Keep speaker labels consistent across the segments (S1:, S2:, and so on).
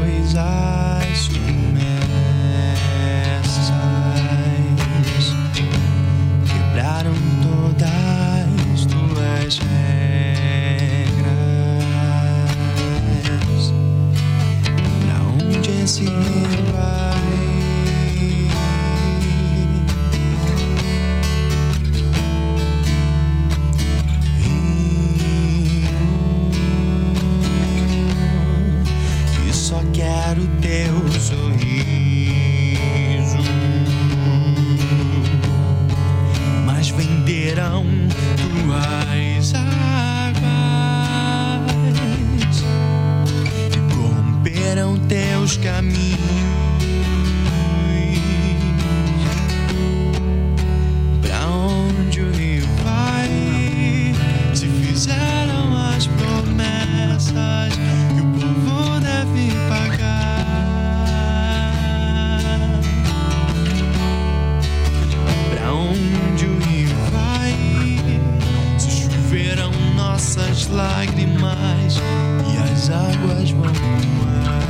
S1: pois quero teu sorriso mas venderão tuas águas e corromperam teus caminhos. Lágrimas e as águas vão pro mar.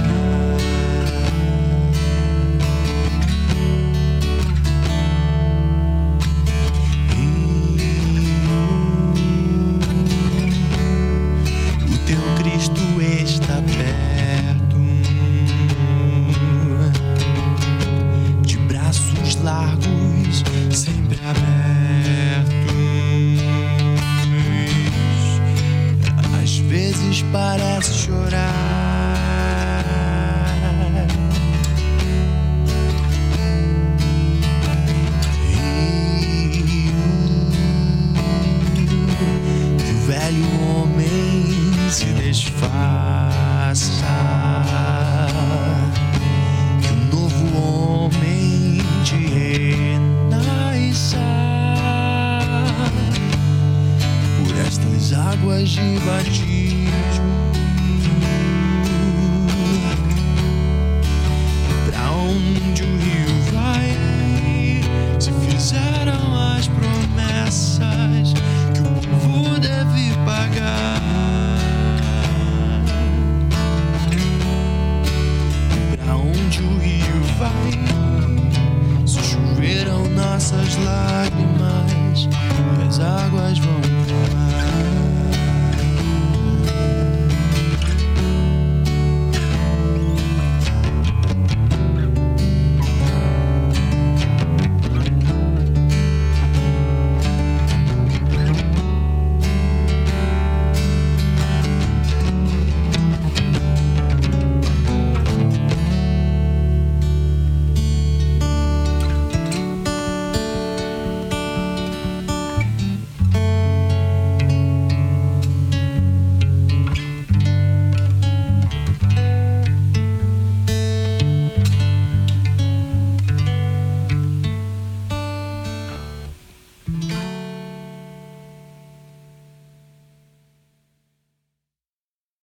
S1: Rio, O teu Cristo está perto de braços largos, sempre abertos. Vezes parece chorar. Que o velho homem se desfaça que o novo homem te renasça por estas águas de batismo. Nossas lágrimas, as águas vão mar.